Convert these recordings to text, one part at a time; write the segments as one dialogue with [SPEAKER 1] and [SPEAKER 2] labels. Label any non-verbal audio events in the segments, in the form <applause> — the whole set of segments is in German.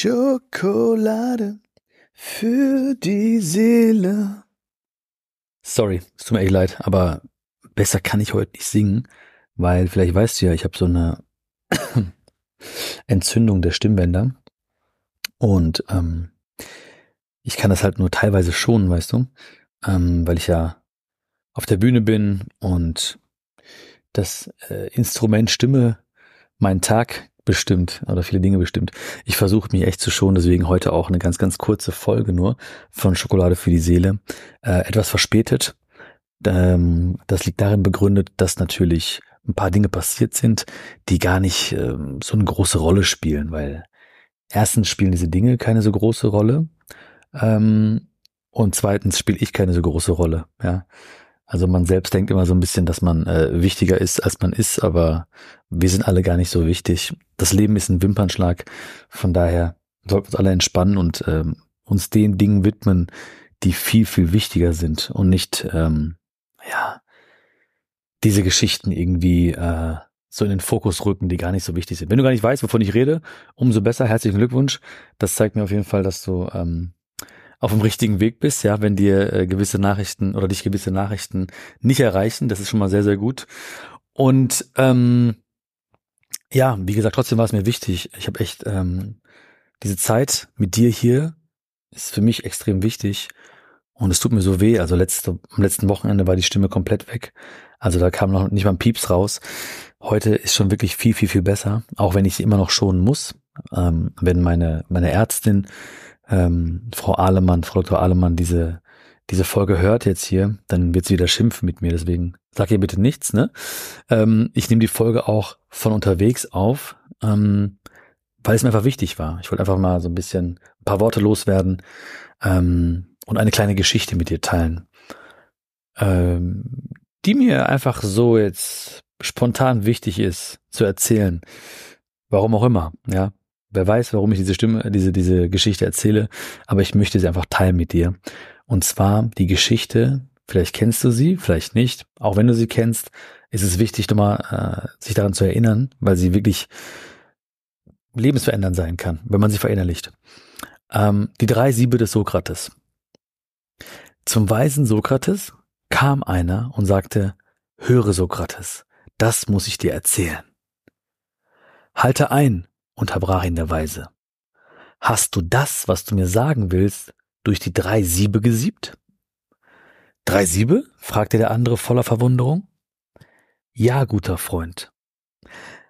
[SPEAKER 1] Schokolade für die Seele. Sorry, es tut mir echt leid, aber besser kann ich heute nicht singen, weil vielleicht weißt du ja, ich habe so eine <coughs> Entzündung der Stimmbänder und ähm, ich kann das halt nur teilweise schonen, weißt du, ähm, weil ich ja auf der Bühne bin und das äh, Instrument Stimme meinen Tag bestimmt oder viele Dinge bestimmt. Ich versuche mich echt zu schonen, deswegen heute auch eine ganz, ganz kurze Folge nur von Schokolade für die Seele. Äh, etwas verspätet. Ähm, das liegt darin begründet, dass natürlich ein paar Dinge passiert sind, die gar nicht ähm, so eine große Rolle spielen, weil erstens spielen diese Dinge keine so große Rolle ähm, und zweitens spiele ich keine so große Rolle. Ja, also man selbst denkt immer so ein bisschen, dass man äh, wichtiger ist, als man ist, aber wir sind alle gar nicht so wichtig. Das Leben ist ein Wimpernschlag. Von daher sollten wir uns alle entspannen und ähm, uns den Dingen widmen, die viel, viel wichtiger sind und nicht, ähm, ja, diese Geschichten irgendwie äh, so in den Fokus rücken, die gar nicht so wichtig sind. Wenn du gar nicht weißt, wovon ich rede, umso besser. Herzlichen Glückwunsch. Das zeigt mir auf jeden Fall, dass du ähm, auf dem richtigen Weg bist, ja, wenn dir äh, gewisse Nachrichten oder dich gewisse Nachrichten nicht erreichen. Das ist schon mal sehr, sehr gut. Und ähm, ja, wie gesagt, trotzdem war es mir wichtig. Ich habe echt ähm, diese Zeit mit dir hier ist für mich extrem wichtig. Und es tut mir so weh. Also letzte, am letzten Wochenende war die Stimme komplett weg. Also da kam noch nicht mal ein Pieps raus. Heute ist schon wirklich viel, viel, viel besser. Auch wenn ich sie immer noch schonen muss. Ähm, wenn meine, meine Ärztin ähm, Frau Ahlemann, Frau Dr. Ahlemann diese, diese Folge hört jetzt hier, dann wird sie wieder schimpfen mit mir. Deswegen sag ihr bitte nichts. Ne? Ähm, ich nehme die Folge auch von unterwegs auf, ähm, weil es mir einfach wichtig war. Ich wollte einfach mal so ein bisschen ein paar Worte loswerden ähm, und eine kleine Geschichte mit dir teilen, ähm, die mir einfach so jetzt spontan wichtig ist zu erzählen. Warum auch immer, ja. Wer weiß, warum ich diese Stimme, diese, diese Geschichte erzähle, aber ich möchte sie einfach teilen mit dir. Und zwar die Geschichte, vielleicht kennst du sie, vielleicht nicht. Auch wenn du sie kennst, ist es wichtig, nochmal äh, sich daran zu erinnern, weil sie wirklich lebensverändernd sein kann, wenn man sie verinnerlicht. Ähm, die drei Siebe des Sokrates. Zum weisen Sokrates kam einer und sagte, höre Sokrates, das muss ich dir erzählen. Halte ein, unterbrach ihn der Weise. Hast du das, was du mir sagen willst, durch die drei Siebe gesiebt? Drei Siebe? fragte der andere voller Verwunderung. Ja, guter Freund.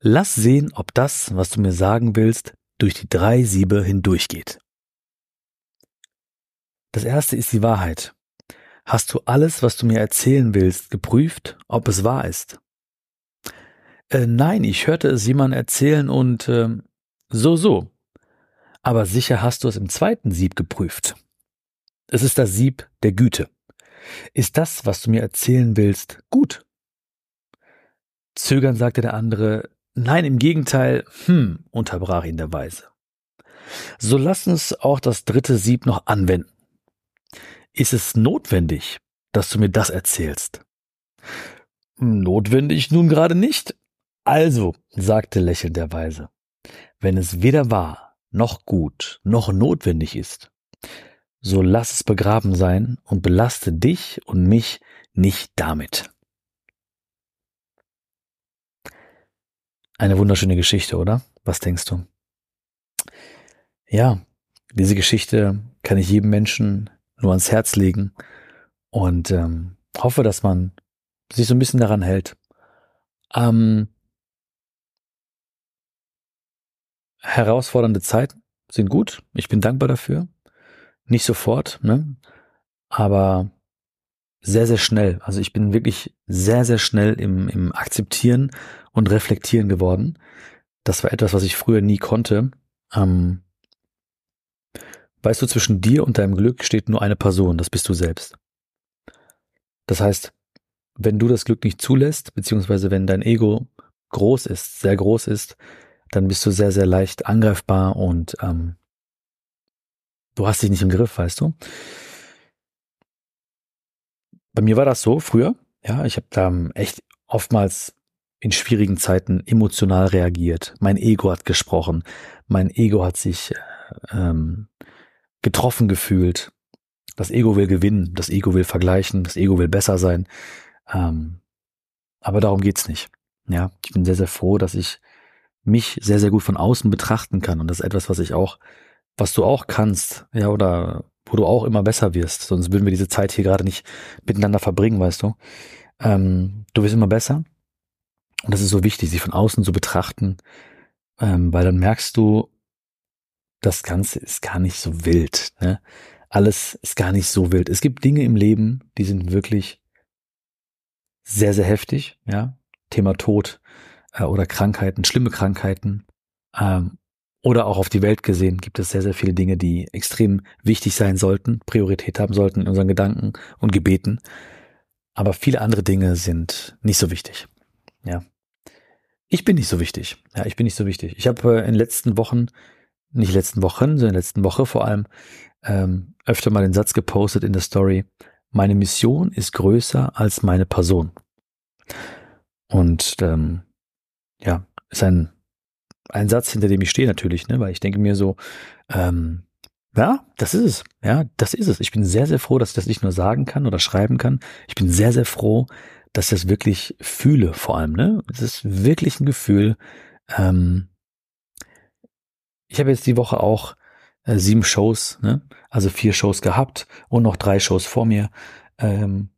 [SPEAKER 1] Lass sehen, ob das, was du mir sagen willst, durch die drei Siebe hindurchgeht. Das erste ist die Wahrheit. Hast du alles, was du mir erzählen willst, geprüft, ob es wahr ist? Äh, nein, ich hörte es jemand erzählen und äh, so, so. Aber sicher hast du es im zweiten Sieb geprüft. Es ist das Sieb der Güte. Ist das, was du mir erzählen willst, gut? Zögern sagte der andere, nein, im Gegenteil, hm, unterbrach ihn der Weise. So lass uns auch das dritte Sieb noch anwenden. Ist es notwendig, dass du mir das erzählst? Notwendig nun gerade nicht. Also, sagte lächelnd der Weise, wenn es weder wahr, noch gut, noch notwendig ist, so lass es begraben sein und belaste dich und mich nicht damit. Eine wunderschöne Geschichte, oder? Was denkst du? Ja, diese Geschichte kann ich jedem Menschen nur ans Herz legen und ähm, hoffe, dass man sich so ein bisschen daran hält. Ähm, herausfordernde Zeiten sind gut. Ich bin dankbar dafür. Nicht sofort, ne? Aber sehr, sehr schnell. Also ich bin wirklich sehr, sehr schnell im, im Akzeptieren und Reflektieren geworden. Das war etwas, was ich früher nie konnte. Ähm, weißt du, zwischen dir und deinem Glück steht nur eine Person, das bist du selbst. Das heißt, wenn du das Glück nicht zulässt, beziehungsweise wenn dein Ego groß ist, sehr groß ist, dann bist du sehr, sehr leicht angreifbar und ähm, du hast dich nicht im Griff, weißt du. Bei mir war das so früher, ja, ich habe da ähm, echt oftmals in schwierigen Zeiten emotional reagiert. Mein Ego hat gesprochen, mein Ego hat sich ähm, getroffen gefühlt. Das Ego will gewinnen, das Ego will vergleichen, das Ego will besser sein. Ähm, aber darum geht's nicht. Ja, ich bin sehr, sehr froh, dass ich mich sehr, sehr gut von außen betrachten kann. Und das ist etwas, was ich auch, was du auch kannst, ja, oder wo du auch immer besser wirst. Sonst würden wir diese Zeit hier gerade nicht miteinander verbringen, weißt du. Ähm, du wirst immer besser. Und das ist so wichtig, sich von außen zu betrachten, ähm, weil dann merkst du, das Ganze ist gar nicht so wild. Ne? Alles ist gar nicht so wild. Es gibt Dinge im Leben, die sind wirklich sehr, sehr heftig. Ja, Thema Tod äh, oder Krankheiten, schlimme Krankheiten. Ähm, oder auch auf die Welt gesehen gibt es sehr, sehr viele Dinge, die extrem wichtig sein sollten, Priorität haben sollten in unseren Gedanken und Gebeten. Aber viele andere Dinge sind nicht so wichtig. Ja. Ich bin nicht so wichtig. Ja, ich bin nicht so wichtig. Ich habe äh, in den letzten Wochen, nicht letzten Wochen, sondern in der letzten Woche vor allem, ähm, öfter mal den Satz gepostet in der Story, meine Mission ist größer als meine Person. Und ähm, ja, ist ein, ein Satz, hinter dem ich stehe natürlich, ne? weil ich denke mir so, ähm, ja, das ist es. Ja, das ist es. Ich bin sehr, sehr froh, dass ich das nicht nur sagen kann oder schreiben kann. Ich bin sehr, sehr froh, dass ich das wirklich fühle, vor allem. Ne? Es ist wirklich ein Gefühl. Ähm, ich habe jetzt die Woche auch äh, sieben Shows, ne? also vier Shows gehabt und noch drei Shows vor mir. Ähm,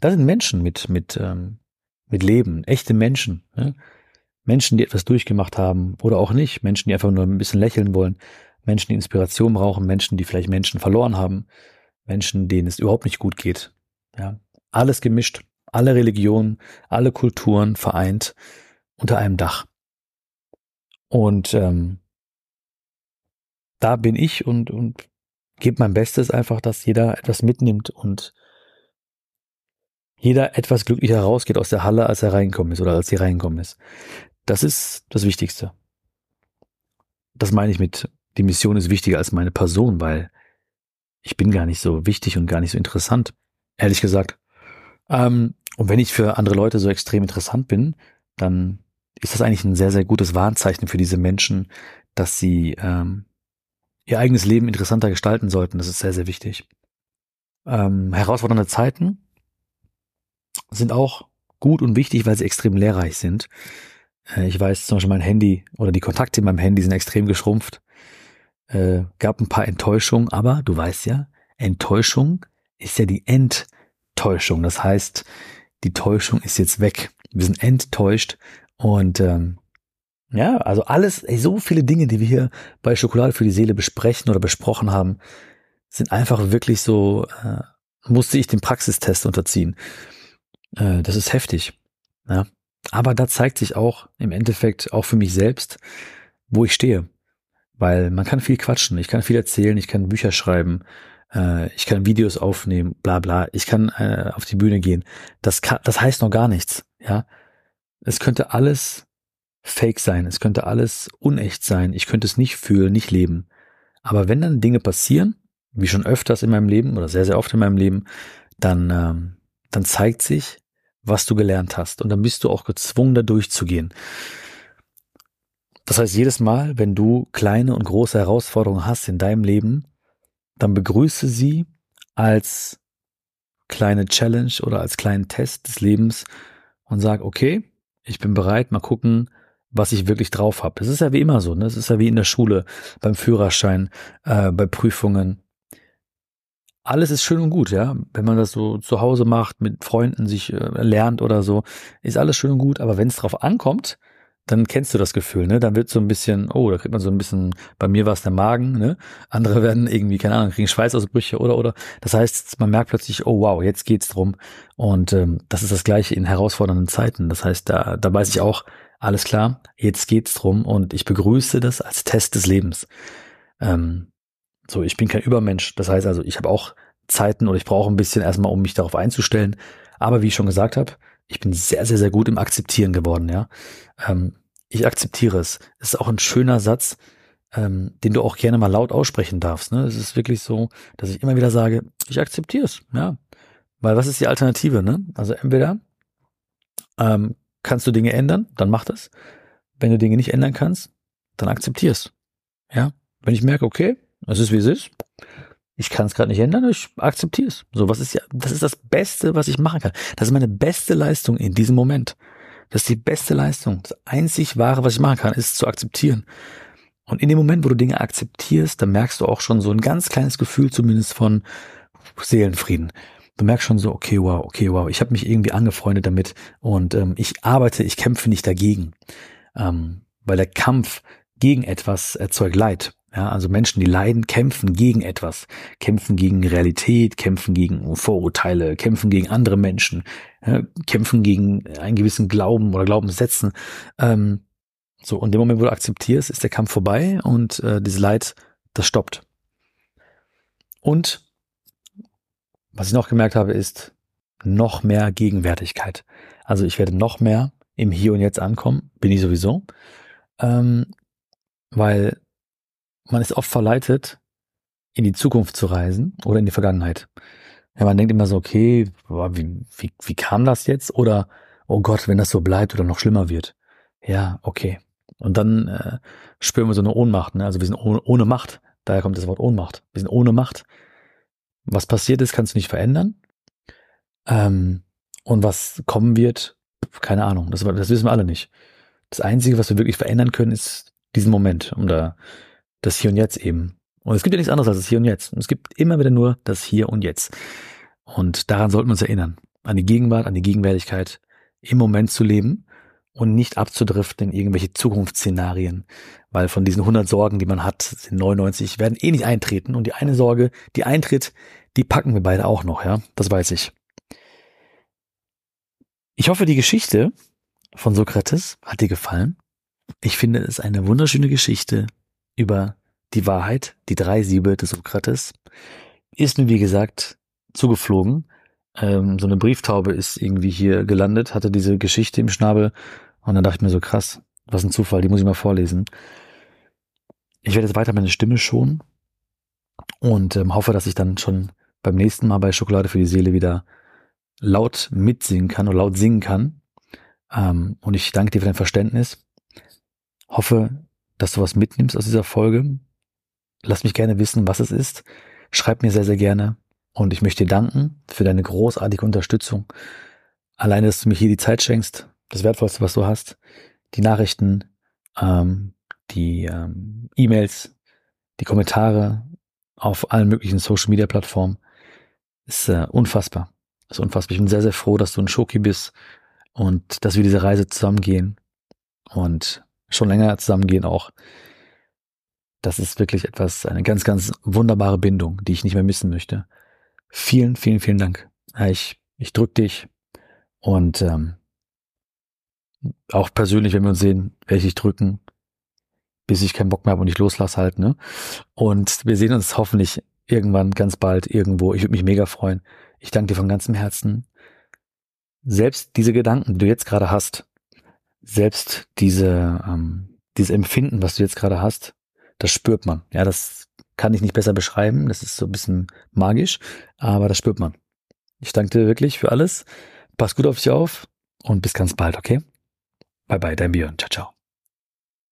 [SPEAKER 1] da sind Menschen mit, mit, ähm, mit Leben, echte Menschen. Ne? Menschen, die etwas durchgemacht haben oder auch nicht. Menschen, die einfach nur ein bisschen lächeln wollen. Menschen, die Inspiration brauchen. Menschen, die vielleicht Menschen verloren haben. Menschen, denen es überhaupt nicht gut geht. Ja, alles gemischt. Alle Religionen, alle Kulturen vereint unter einem Dach. Und ähm, da bin ich und, und gebe mein Bestes einfach, dass jeder etwas mitnimmt und jeder etwas glücklicher rausgeht aus der Halle, als er reingekommen ist oder als sie reingekommen ist. Das ist das Wichtigste. Das meine ich mit, die Mission ist wichtiger als meine Person, weil ich bin gar nicht so wichtig und gar nicht so interessant, ehrlich gesagt. Ähm, und wenn ich für andere Leute so extrem interessant bin, dann ist das eigentlich ein sehr, sehr gutes Warnzeichen für diese Menschen, dass sie ähm, ihr eigenes Leben interessanter gestalten sollten. Das ist sehr, sehr wichtig. Ähm, herausfordernde Zeiten sind auch gut und wichtig, weil sie extrem lehrreich sind. Äh, ich weiß zum Beispiel, mein Handy oder die Kontakte in meinem Handy sind extrem geschrumpft. Äh, gab ein paar Enttäuschungen, aber du weißt ja, Enttäuschung ist ja die Enttäuschung. Das heißt, die Täuschung ist jetzt weg. Wir sind enttäuscht und ähm, ja, also alles, ey, so viele Dinge, die wir hier bei Schokolade für die Seele besprechen oder besprochen haben, sind einfach wirklich so, äh, musste ich den Praxistest unterziehen. Äh, das ist heftig. Ja. Aber da zeigt sich auch im Endeffekt auch für mich selbst, wo ich stehe. Weil man kann viel quatschen, ich kann viel erzählen, ich kann Bücher schreiben, äh, ich kann Videos aufnehmen, bla bla, ich kann äh, auf die Bühne gehen. Das, kann, das heißt noch gar nichts. Ja, Es könnte alles fake sein, es könnte alles unecht sein, ich könnte es nicht fühlen, nicht leben. Aber wenn dann Dinge passieren, wie schon öfters in meinem Leben oder sehr, sehr oft in meinem Leben, dann ähm, dann zeigt sich, was du gelernt hast. Und dann bist du auch gezwungen, da durchzugehen. Das heißt, jedes Mal, wenn du kleine und große Herausforderungen hast in deinem Leben, dann begrüße sie als kleine Challenge oder als kleinen Test des Lebens und sag, okay, ich bin bereit, mal gucken, was ich wirklich drauf habe. Es ist ja wie immer so, ne? Es ist ja wie in der Schule, beim Führerschein, äh, bei Prüfungen alles ist schön und gut, ja. Wenn man das so zu Hause macht, mit Freunden sich äh, lernt oder so, ist alles schön und gut. Aber wenn es drauf ankommt, dann kennst du das Gefühl, ne? Dann wird so ein bisschen, oh, da kriegt man so ein bisschen, bei mir war es der Magen, ne? Andere werden irgendwie, keine Ahnung, kriegen Schweißausbrüche oder oder. Das heißt, man merkt plötzlich, oh wow, jetzt geht's drum. Und ähm, das ist das gleiche in herausfordernden Zeiten. Das heißt, da, da weiß ich auch, alles klar, jetzt geht's drum und ich begrüße das als Test des Lebens. Ähm, so, ich bin kein Übermensch. Das heißt also, ich habe auch Zeiten oder ich brauche ein bisschen erstmal, um mich darauf einzustellen. Aber wie ich schon gesagt habe, ich bin sehr, sehr, sehr gut im Akzeptieren geworden, ja. Ähm, ich akzeptiere es. Das ist auch ein schöner Satz, ähm, den du auch gerne mal laut aussprechen darfst. Ne? Es ist wirklich so, dass ich immer wieder sage, ich akzeptiere es, ja. Weil was ist die Alternative, ne? Also entweder ähm, kannst du Dinge ändern, dann mach das. Wenn du Dinge nicht ändern kannst, dann akzeptierst. Ja, wenn ich merke, okay, es ist wie es ist, ich kann es gerade nicht ändern, ich akzeptiere es. So, was ist ja, das ist das Beste, was ich machen kann. Das ist meine beste Leistung in diesem Moment. Das ist die beste Leistung. Das einzig wahre, was ich machen kann, ist zu akzeptieren. Und in dem Moment, wo du Dinge akzeptierst, dann merkst du auch schon so ein ganz kleines Gefühl zumindest von Seelenfrieden. Du merkst schon so, okay, wow, okay, wow, ich habe mich irgendwie angefreundet damit und ähm, ich arbeite, ich kämpfe nicht dagegen. Ähm, weil der Kampf gegen etwas erzeugt Leid. Ja, also Menschen, die leiden, kämpfen gegen etwas, kämpfen gegen Realität, kämpfen gegen Vorurteile, kämpfen gegen andere Menschen, ja, kämpfen gegen einen gewissen Glauben oder Glaubenssätzen. Ähm, so, und im Moment, wo du akzeptierst, ist der Kampf vorbei und äh, dieses Leid, das stoppt. Und was ich noch gemerkt habe, ist noch mehr Gegenwärtigkeit. Also ich werde noch mehr im Hier und Jetzt ankommen, bin ich sowieso, ähm, weil man ist oft verleitet, in die Zukunft zu reisen oder in die Vergangenheit. Ja, man denkt immer so, okay, wie, wie, wie kam das jetzt? Oder, oh Gott, wenn das so bleibt oder noch schlimmer wird. Ja, okay. Und dann äh, spüren wir so eine Ohnmacht. Ne? Also wir sind ohne, ohne Macht. Daher kommt das Wort Ohnmacht. Wir sind ohne Macht. Was passiert ist, kannst du nicht verändern. Ähm, und was kommen wird, keine Ahnung. Das, das wissen wir alle nicht. Das Einzige, was wir wirklich verändern können, ist diesen Moment oder das Hier und Jetzt eben. Und es gibt ja nichts anderes als das Hier und Jetzt. Und es gibt immer wieder nur das Hier und Jetzt. Und daran sollten wir uns erinnern. An die Gegenwart, an die Gegenwärtigkeit, im Moment zu leben und nicht abzudriften in irgendwelche Zukunftsszenarien, weil von diesen 100 Sorgen, die man hat, sind 99 werden eh nicht eintreten und die eine Sorge, die eintritt, die packen wir beide auch noch, ja, das weiß ich. Ich hoffe, die Geschichte von Sokrates hat dir gefallen. Ich finde es eine wunderschöne Geschichte über die Wahrheit, die drei Siebe des Sokrates. Ist mir, wie gesagt, zugeflogen. Ähm, so eine Brieftaube ist irgendwie hier gelandet, hatte diese Geschichte im Schnabel und dann dachte ich mir so, krass, was ein Zufall, die muss ich mal vorlesen. Ich werde jetzt weiter meine Stimme schonen und ähm, hoffe, dass ich dann schon beim nächsten Mal bei Schokolade für die Seele wieder laut mitsingen kann oder laut singen kann. Ähm, und ich danke dir für dein Verständnis. Hoffe, dass du was mitnimmst aus dieser Folge. Lass mich gerne wissen, was es ist. Schreib mir sehr, sehr gerne. Und ich möchte dir danken für deine großartige Unterstützung. Alleine, dass du mir hier die Zeit schenkst, das Wertvollste, was du hast. Die Nachrichten, ähm, die ähm, E-Mails, die Kommentare auf allen möglichen Social-Media-Plattformen. Ist äh, unfassbar. Ist unfassbar. Ich bin sehr, sehr froh, dass du ein Schoki bist und dass wir diese Reise zusammengehen und schon länger zusammengehen auch. Das ist wirklich etwas, eine ganz, ganz wunderbare Bindung, die ich nicht mehr missen möchte. Vielen, vielen, vielen Dank. Ich, ich drück dich und ähm, auch persönlich, wenn wir uns sehen, werde ich dich drücken, bis ich keinen Bock mehr habe und ich loslasse halt, ne? Und wir sehen uns hoffentlich irgendwann ganz bald irgendwo. Ich würde mich mega freuen. Ich danke dir von ganzem Herzen. Selbst diese Gedanken, die du jetzt gerade hast, selbst diese, ähm, dieses Empfinden, was du jetzt gerade hast, das spürt man. Ja, das kann ich nicht besser beschreiben. Das ist so ein bisschen magisch, aber das spürt man. Ich danke dir wirklich für alles. Pass gut auf dich auf und bis ganz bald, okay? Bye bye, dein Björn. Ciao, ciao.